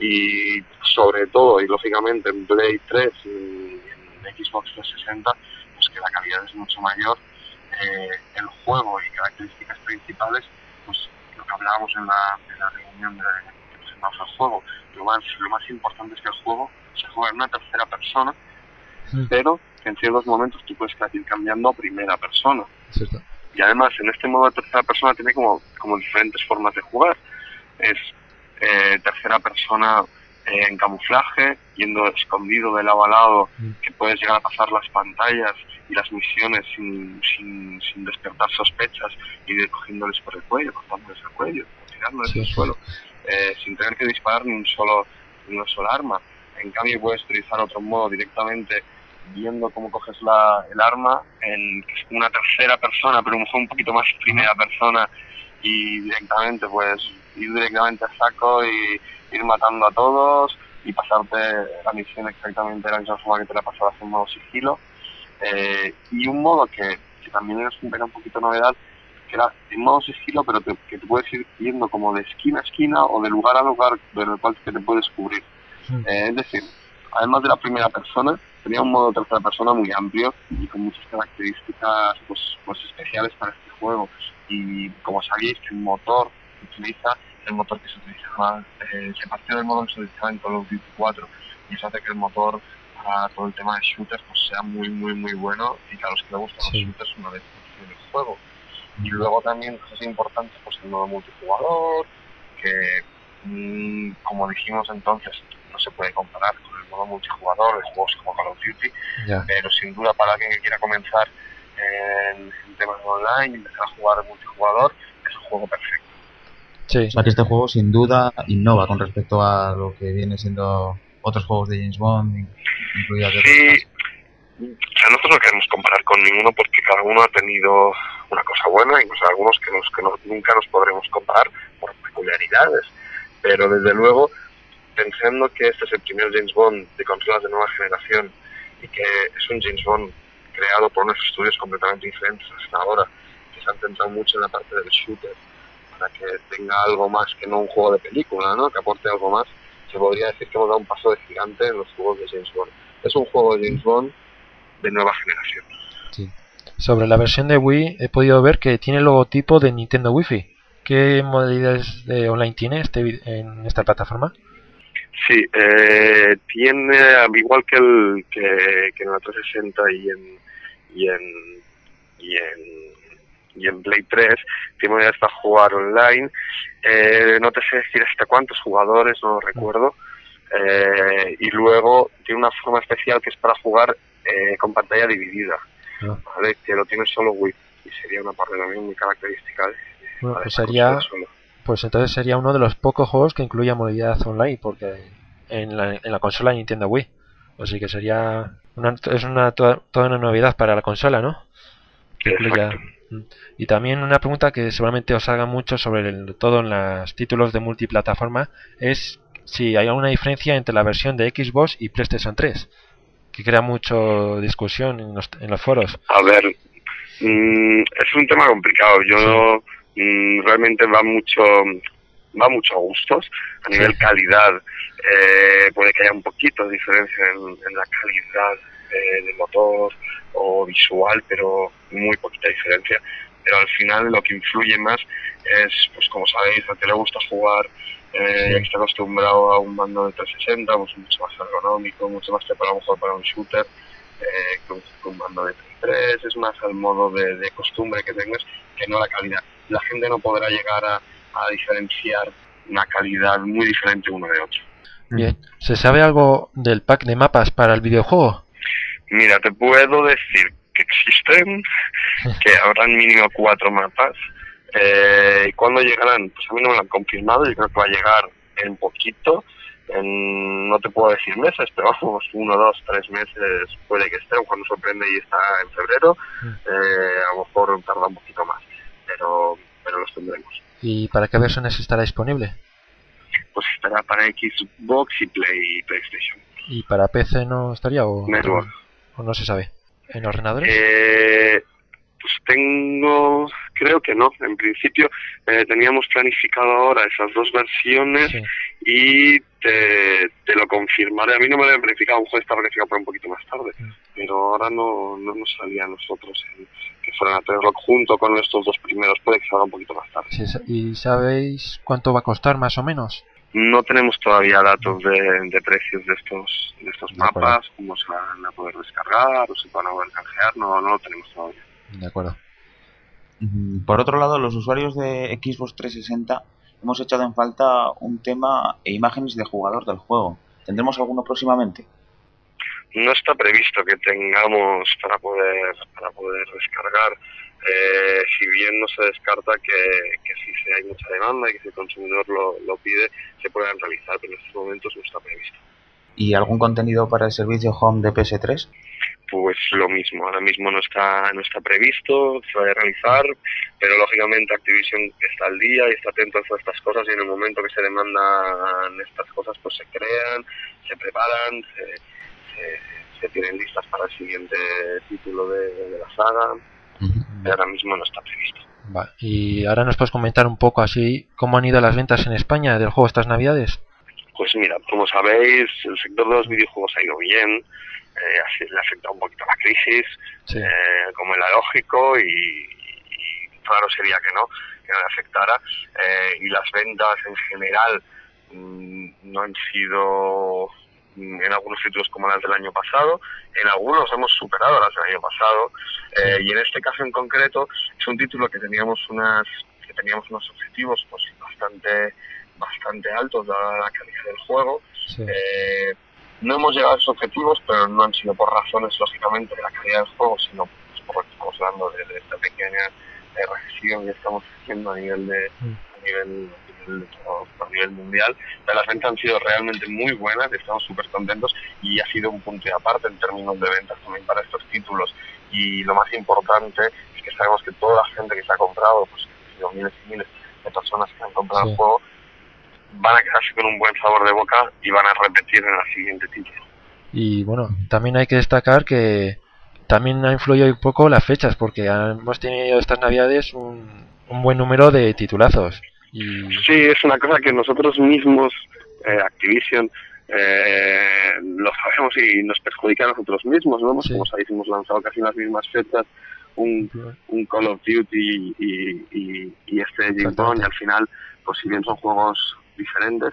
Y sobre todo, y lógicamente en Play 3 y en Xbox 360, pues que la calidad es mucho mayor. Eh, el juego y características principales, pues lo que hablábamos en la, en la reunión de, que presentamos el juego, lo más, lo más importante es que el juego se juega en una tercera persona, Mm. pero que en ciertos momentos tú puedes ir cambiando a primera persona. Cierto. Y además, en este modo de tercera persona tiene como, como diferentes formas de jugar. Es eh, tercera persona eh, en camuflaje, yendo escondido de lado a lado, Mm. que puedes llegar a pasar las pantallas y las misiones sin, sin, sin despertar sospechas y de cogiéndoles por el cuello, cortándoles el cuello, tirándoles Sí, al suelo, eh, sin tener que disparar ni un solo ni una sola arma. En cambio, puedes utilizar otro modo directamente viendo cómo coges la, el arma en una tercera persona, pero a lo mejor un poquito más primera persona y directamente pues ir directamente a saco y ir matando a todos y pasarte la misión exactamente de la misma forma que te la pasabas en modo sigilo. Eh, y un modo que, que también es un, era un poquito novedad, que era en modo sigilo, pero te- que te puedes ir yendo como de esquina a esquina o de lugar a lugar en el cual que te puedes cubrir. Eh, es decir, además de la primera persona, tenía un modo tercera persona muy amplio y con muchas características pues, pues especiales para este juego. Y como sabéis, que el motor que utiliza el motor que se utilizaba, eh, se partió del modo que se utilizaba en Call of Duty 4 y eso hace que el motor para todo el tema de shooters pues sea muy muy muy bueno y que a los que les gustan Sí. los shooters una vez que el juego. Y luego también cosas importantes pues el modo multijugador, que mm, como dijimos entonces no se puede comparar con el modo multijugador de juegos como Call of Duty, Ya. pero sin duda para alguien que quiera comenzar en, en temas online y empezar a jugar multijugador es un juego perfecto. Sí. O sea que este juego sin duda innova con respecto a lo que viene siendo otros juegos de James Bond, incluidas de Sí, o sea, nosotros no queremos comparar con ninguno porque cada uno ha tenido una cosa buena, incluso algunos que, nos, que no- nunca nos podremos comparar por peculiaridades. Pero desde luego, pensando que este es el primer James Bond de consolas de nueva generación y que es un James Bond creado por unos estudios completamente diferentes hasta ahora, que se han centrado mucho en la parte del shooter, para que tenga algo más que no un juego de película, ¿no? que aporte algo más, se podría decir que hemos dado un paso de gigante en los juegos de James Bond. Es un juego de James Bond de nueva generación. Sobre la versión de Wii he podido ver que tiene el logotipo de Nintendo Wi-Fi. ¿Qué modalidades de online tiene este en esta plataforma? Sí, eh, tiene, al igual que, el, que, que en la 360 y en, y en, y en, y en Play 3, tiene modalidades para jugar online. Eh, no te sé decir hasta cuántos jugadores, no lo recuerdo. Eh, y luego tiene una forma especial que es para jugar eh, con pantalla dividida, Ah. ¿vale? que lo tiene solo Wii. Y sería una parte también muy característica de, Bueno, pues sería, pues entonces sería uno de los pocos juegos que incluya modalidad online, porque en la, en la consola de Nintendo Wii. Así que sería una, es una toda, toda una novedad para la consola, ¿no? Que incluya. Y también una pregunta que seguramente os haga mucho sobre el, todo en los títulos de multiplataforma es si hay alguna diferencia entre la versión de Xbox y PlayStation 3, que crea mucho discusión en los, en los foros. A ver, mm, es un tema complicado. Yo mm, realmente va mucho va mucho a gustos. A nivel calidad, eh, puede que haya un poquito de diferencia en, en la calidad eh, del motor o visual, pero muy poquita diferencia. Pero al final lo que influye más es, pues como sabéis, a que le gusta jugar, eh, ya que está acostumbrado a un mando de 360, pues mucho más ergonómico, mucho más preparado a lo mejor para un shooter, eh, que un, que un mando de 3 es más al modo de, de costumbre que tengas que no la calidad. La gente no podrá llegar a, a diferenciar una calidad muy diferente uno de otro. Bien, ¿se sabe algo del pack de mapas para el videojuego? Mira, te puedo decir que <laughs> existen, que habrán mínimo cuatro mapas. Eh, ¿Y cuándo llegarán? Pues a mí no me lo han confirmado, yo creo que va a llegar en poquito. En, no te puedo decir meses, pero vamos, uno, dos, tres meses puede que esté, o cuando sorprende y está en febrero, eh, a lo mejor tarda un poquito más, pero, pero los tendremos. ¿Y para qué versiones estará disponible? Pues estará para Xbox y Play y PlayStation. ¿Y para PC no estaría o, Network. O no se sabe? ¿En ordenadores? Eh, pues tengo, creo que no. En principio eh, teníamos planificado ahora esas dos versiones y te, te lo confirmaré. A mí no me lo habían planificado, un juego está planificado para un poquito más tarde, pero ahora no, no nos salía a nosotros el- que fueran a tenerlo junto con estos dos primeros. Puede que salga un poquito más tarde. Sí, ¿Y sabéis cuánto va a costar más o menos? No tenemos todavía datos de, de precios de estos de estos De acuerdo. mapas, cómo se van a poder descargar o se van a poder canjear, no, no lo tenemos todavía. De acuerdo. Mm, Por otro lado, los usuarios de Xbox 360 hemos echado en falta un tema e imágenes de jugador del juego. ¿Tendremos alguno próximamente? no está previsto que tengamos para poder para poder descargar eh, si bien no se descarta que, que si se hay mucha demanda y que si el consumidor lo, lo pide se puedan realizar pero en estos momentos no está previsto ¿Y algún contenido para el servicio Home de PS3? pues lo mismo ahora mismo no está no está previsto se va a realizar pero lógicamente Activision está al día y está atento a todas estas cosas y en el momento que se demandan estas cosas pues se crean se preparan se, se, se tienen listas para el siguiente título de, de la saga y ahora mismo no está previsto Va. Y ahora nos puedes comentar un poco así cómo han ido las ventas en España del juego estas navidades. Pues mira, como sabéis, el sector de los videojuegos ha ido bien, eh, así le ha afectado un poquito la crisis, Sí. eh, como era lógico, y, y raro sería que no, que no le afectara. Eh, y las ventas en general mm, no han sido en algunos títulos como las del año pasado, en algunos hemos superado las del año pasado, eh, y en este caso en concreto es un título que teníamos unas que teníamos unos objetivos pues bastante bastante altos dada la calidad del juego. Eh, no hemos llegado a esos objetivos, pero no han sido por razones, lógicamente, de la calidad del juego, sino pues, por lo que estamos hablando de, de esta pequeña eh, recesión que estamos haciendo a nivel de a nivel, a nivel, mundial. Las ventas han sido realmente muy buenas, estamos súper contentos y ha sido un punto de aparte en términos de ventas también para estos títulos. Y lo más importante es que sabemos que toda la gente que se ha comprado, pues han sido miles y miles de personas que han comprado Sí. el juego, van a quedarse con un buen sabor de boca y van a repetir en el siguiente título. Y bueno, también hay que destacar que también ha influido un poco las fechas, porque hemos tenido estas navidades un, un buen número de titulazos. Y Sí, es una cosa que nosotros mismos, eh, Activision, eh, lo sabemos y nos perjudica a nosotros mismos, ¿no? Pues Como sabéis, hemos lanzado casi en las mismas fechas un, un Call of Duty y, y, y este James Bond y al final, pues si bien son juegos diferentes,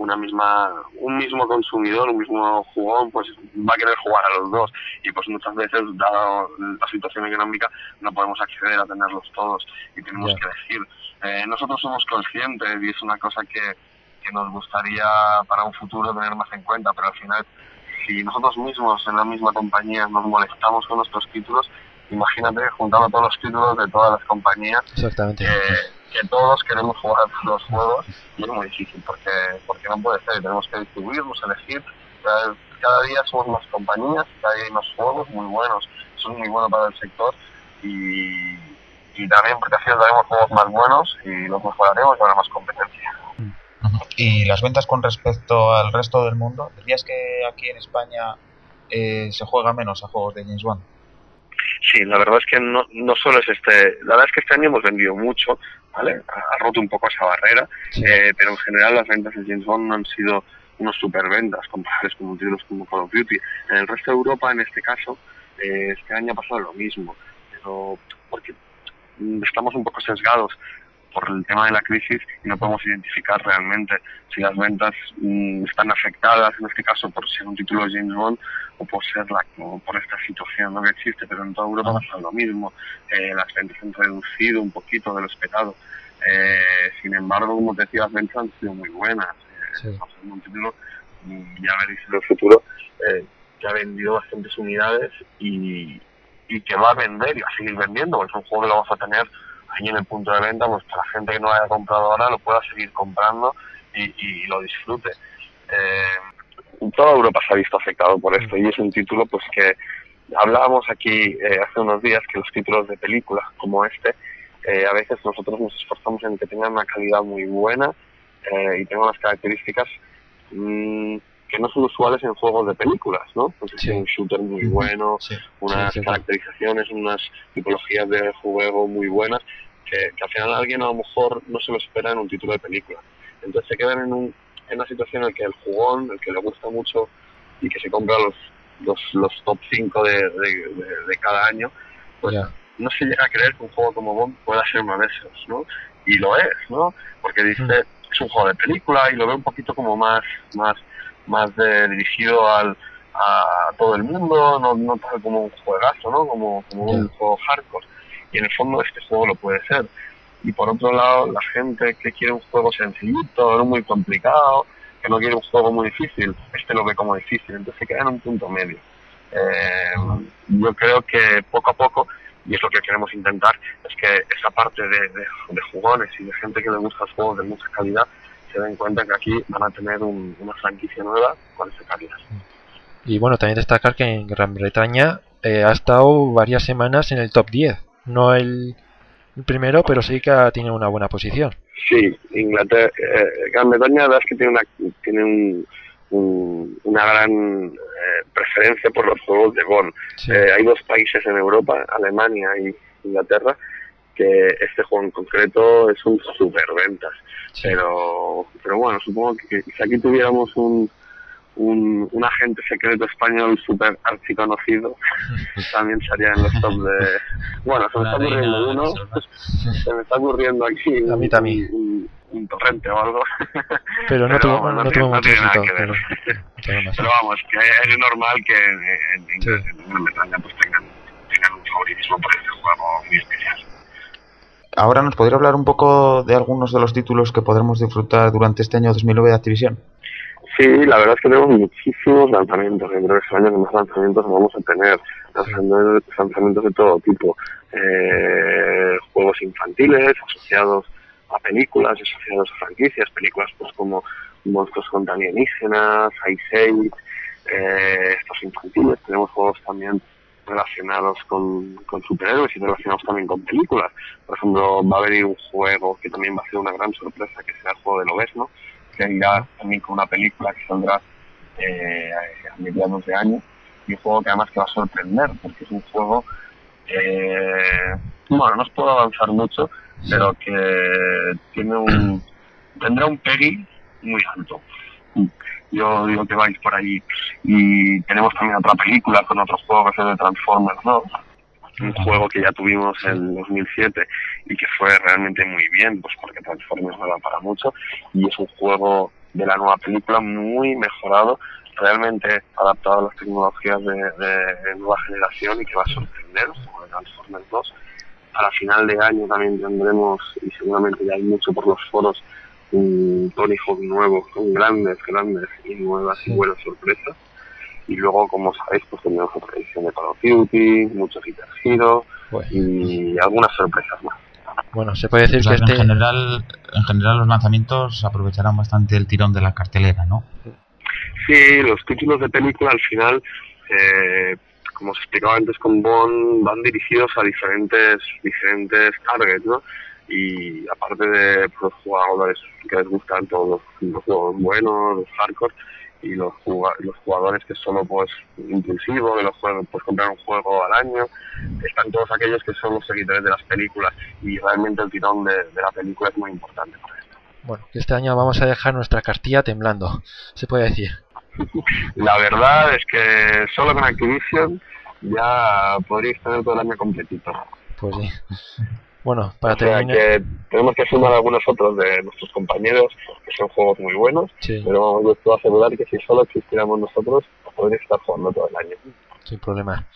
una misma un mismo consumidor, un mismo jugón, pues va a querer jugar a los dos y pues muchas veces, dado la situación económica, no podemos acceder a tenerlos todos y tenemos Ya. que elegir. Eh, nosotros somos conscientes y es una cosa que, que nos gustaría para un futuro tener más en cuenta, pero al final, si nosotros mismos en la misma compañía nos molestamos con nuestros títulos, imagínate juntando todos los títulos de todas las compañías exactamente. Que todos queremos jugar los juegos y es muy difícil porque porque no puede ser, tenemos que distribuirnos, elegir. Cada, día somos más compañías, cada día hay más juegos muy buenos, eso es muy bueno para el sector y, y también porque así daremos juegos más buenos y los mejoraremos y habrá más competencia. ¿Y las ventas con respecto al resto del mundo? ¿Dirías que aquí en España eh, se juega menos a juegos de James Bond? Sí, la verdad es que no, no solo es este, la verdad es que este año hemos vendido mucho, ¿vale? Ha, ha roto un poco esa barrera, eh, pero en general las ventas de James Bond no han sido unos superventas comparables con títulos como Call of Duty. En el resto de Europa, en este caso, eh, este año ha pasado lo mismo, pero porque estamos un poco sesgados por el tema de la crisis y no podemos identificar realmente si las ventas mm, están afectadas, en este caso por ser un título de James Bond o por ser la, o por esta situación ¿no? que existe, pero en toda Europa pasa lo mismo. Eh, las ventas han reducido un poquito de lo esperado. Eh, sin embargo, como te decía, las ventas han sido muy buenas. Eh, ser un título, mm, ya veréis en el futuro, eh, que ha vendido bastantes unidades y, y que va a vender y va a seguir vendiendo, es un juego que lo vamos a tener ahí en el punto de venta, pues la gente que no haya comprado ahora lo pueda seguir comprando y, lo disfrute. Eh, toda Europa se ha visto afectado por esto y es un título pues que hablábamos aquí eh, hace unos días que los títulos de películas como este eh, a veces nosotros nos esforzamos en que tengan una calidad muy buena eh, y tengan unas características mm, que no son usuales en juegos de películas, ¿no? Pues es un shooter muy bueno, unas Sí, sí, sí. caracterizaciones, unas tipologías de juego muy buenas, que, que al final alguien a lo mejor no se lo espera en un título de película. Entonces se quedan en, un, en una situación en la que el jugón, el que le gusta mucho y que se compra los, los, los top 5 de, de, de- de cada año, pues no se llega a creer que un juego como Bond pueda ser uno de esos, ¿no? Y lo es, ¿no? Porque dice, es un juego de película y lo ve un poquito como más, más, más de- dirigido al, a todo el mundo, no, no tal como un juegazo, ¿no? Como, como un juego hardcore. Y en el fondo este juego lo puede ser. Y por otro lado, la gente que quiere un juego sencillito, no muy complicado, que no quiere un juego muy difícil, este lo ve como difícil, entonces se queda en un punto medio. Eh, yo creo que poco a poco, y es lo que queremos intentar, es que esa parte de, de, de jugones y de gente que le gusta juegos de mucha calidad se den cuenta que aquí van a tener un- una franquicia nueva con esa calidad. Y bueno, también destacar que en Gran Bretaña eh, ha estado varias semanas en el top 10. No el, el primero, pero sí que ha tenido una buena posición. Sí, Inglaterra, eh, Gran Bretaña la verdad es que tiene una, tiene un, un- una gran eh, preferencia por los juegos de Bond. Eh, hay dos países en Europa, Alemania y Inglaterra, que este juego en concreto es un superventas. Pero, pero bueno, supongo que si aquí tuviéramos un, un, un agente secreto español super archiconocido, <laughs> también sería en los top de... Bueno, se me está ocurriendo uno, <laughs> se me está ocurriendo aquí un, un, un torrente o algo. <laughs> Pero no tuvo, vamos, no, tiene- tuvo mucho tiene nada éxito. que ver. Pero, pero más. Pero vamos, que es normal que en, en, en Gran Bretaña pues tengan, tengan un favoritismo por este juego muy especial. Ahora nos podría hablar un poco de algunos de los títulos que podremos disfrutar durante este año 2009 de Activision. Sí, la verdad es que tenemos muchísimos lanzamientos. Yo creo que este año que más lanzamientos vamos a tener. Lanzamientos lanzamientos de todo tipo. Eh, juegos infantiles asociados a películas, asociados a franquicias. Películas pues como Monstruos contra alienígenas, Ice Age, eh, estos infantiles. Tenemos juegos también relacionados con, con superhéroes y relacionados también con películas. Por ejemplo, va a venir un juego que también va a ser una gran sorpresa, que será el juego de Lobesno, que irá también con una película que saldrá eh, a mediados de año y un juego que además que va a sorprender porque es un juego eh, bueno no os puedo avanzar mucho pero que tiene un tendrá un peri muy alto yo digo que vais por ahí. Y tenemos también otra película con otro juego que es el de Transformers 2 un juego que ya tuvimos en 2007 y que fue realmente muy bien, pues porque Transformers no da para mucho. Y es un juego de la nueva película muy mejorado, realmente adaptado a las tecnologías de, de nueva generación y que va a sorprender, juego de Transformers 2. Para final de año también tendremos, y seguramente ya hay mucho por los foros, un Tony Hawk nuevo, con grandes, grandes y nuevas y buenas sorpresas. Y luego, como sabéis, pues tendremos otra edición de Call of Duty, muchos Guitar Hero y algunas sorpresas más. Bueno, se puede decir que que este... en, general, en general los lanzamientos aprovecharán bastante el tirón de la cartelera, ¿no? Sí, los títulos de película al final, eh, como os explicaba antes con Bond, van dirigidos a diferentes, diferentes targets, ¿no? Y aparte de los jugadores que les gustan todos los, los juegos buenos, los hardcore, y los, juga- los jugadores que solo pues impulsivos, que los juegos, pues comprar un juego al año, están todos aquellos que son los seguidores de las películas y realmente el tirón de, de la película es muy importante para esto. Bueno, que este año vamos a dejar nuestra cartilla temblando, se puede decir. <laughs> La verdad es que solo con Activision ya podríais tener todo el año completito. Pues sí. Bueno, para O sea terminar... que tenemos que sumar algunos otros de nuestros compañeros, que son juegos muy buenos, Sí. pero vamos, yo puedo asegurar que si solo existiéramos nosotros, podríais estar jugando todo el año. Sin problema.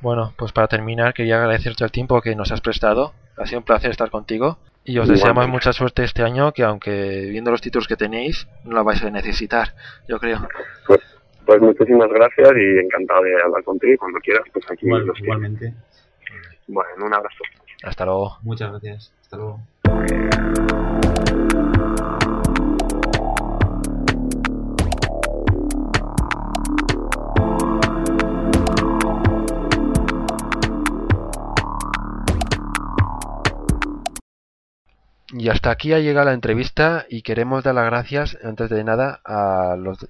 Bueno, pues para terminar quería agradecerte el tiempo que nos has prestado. Ha sido un placer estar contigo. Y os deseamos mucha suerte este año, que aunque viendo los títulos que tenéis, no la vais a necesitar, yo creo. Pues, pues muchísimas gracias y encantado de hablar contigo y cuando quieras, pues aquí Igual- igualmente. Bueno, un abrazo. Hasta luego. Muchas gracias. Hasta luego. Y hasta aquí ha llegado la entrevista y queremos dar las gracias, antes de nada, a los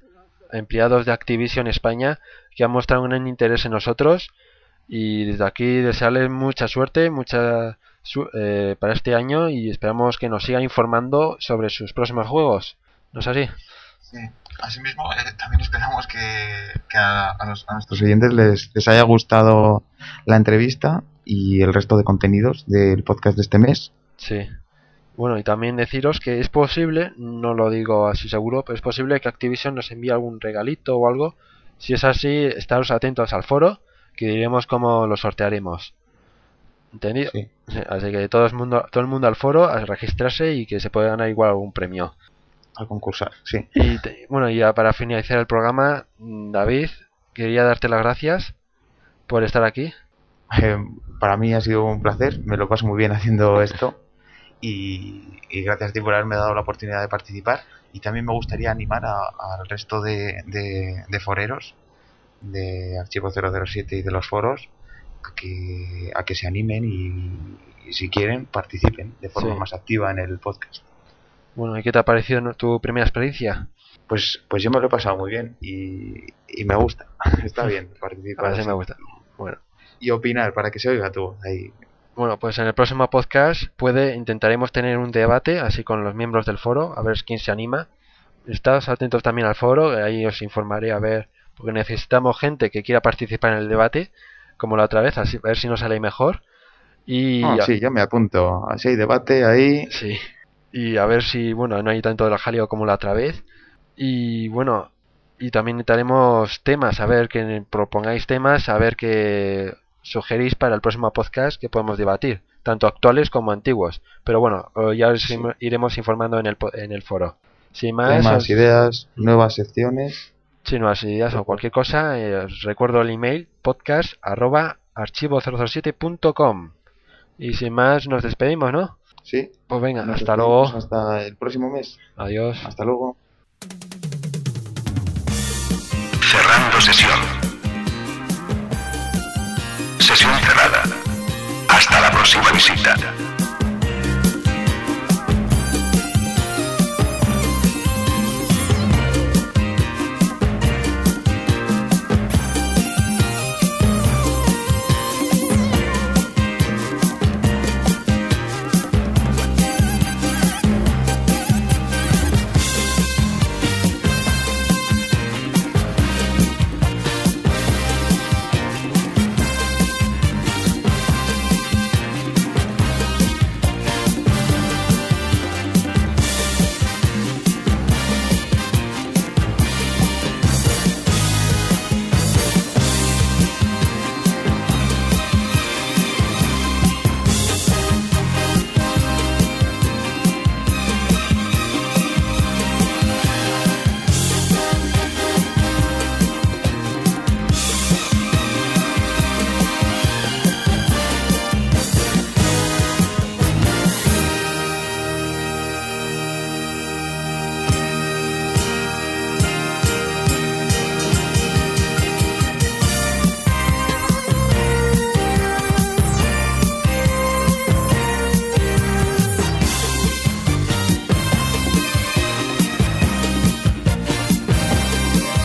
empleados de Activision España que han mostrado un gran interés en nosotros y desde aquí desearles mucha suerte mucha su- eh, para este año y esperamos que nos sigan informando sobre sus próximos juegos. ¿No es así? Sí. Asimismo, eh, también esperamos que, que a, a los- a nuestros oyentes les, les haya gustado la entrevista y el resto de contenidos del podcast de este mes. Sí. Bueno, y también deciros que es posible, no lo digo así seguro, pero es posible que Activision nos envíe algún regalito o algo. Si es así, estaros atentos al foro, que diremos cómo lo sortearemos. ¿Entendido? Sí. Así que todo el mundo, todo el mundo al foro a registrarse y que se puede ganar igual algún premio. Al concursar, sí. Y te- bueno, y ya para finalizar el programa, mm, David, quería darte las gracias por estar aquí. Eh, para mí ha sido un placer, me lo paso muy bien haciendo esto y, y gracias a ti por haberme dado la oportunidad de participar y también me gustaría animar a- al resto de, de- de foreros de Archivo 007 y de los foros a que, a que se animen y, y si quieren participen de forma Sí. más activa en el podcast. Bueno, ¿y qué te ha parecido tu primera experiencia? Pues, pues yo me lo he pasado muy bien y, y me gusta, <laughs> está bien <laughs> participar A así. me gusta. Bueno. y opinar para que se oiga tú ahí. Bueno, pues en el próximo podcast puede intentaremos tener un debate así con los miembros del foro, a ver quién se anima. Estados atentos también al foro, ahí os informaré a ver, porque necesitamos gente que quiera participar en el debate, como la otra vez, a ver si nos sale mejor. Y Ah, sí, yo me apunto. Así hay debate ahí. Sí. Y a ver si, bueno, no hay tanto de la jaleo como la otra vez. Y bueno, y también necesitaremos temas, a ver que propongáis temas, a ver que sugerís para el próximo podcast que podemos debatir, tanto actuales como antiguos. Pero bueno, eh, ya os iremos informando en el, en el foro. Sin más, Temas, os- ideas, nuevas secciones. Si nuevas ideas o cualquier cosa, eh, os recuerdo el email podcast arroba archivo007.com. Y sin más, nos despedimos, ¿no? Sí. Pues venga, Nos hasta luego. Hasta el próximo mes. Adiós. Hasta luego. Cerrando sesión. Sesión cerrada. Hasta la próxima visita.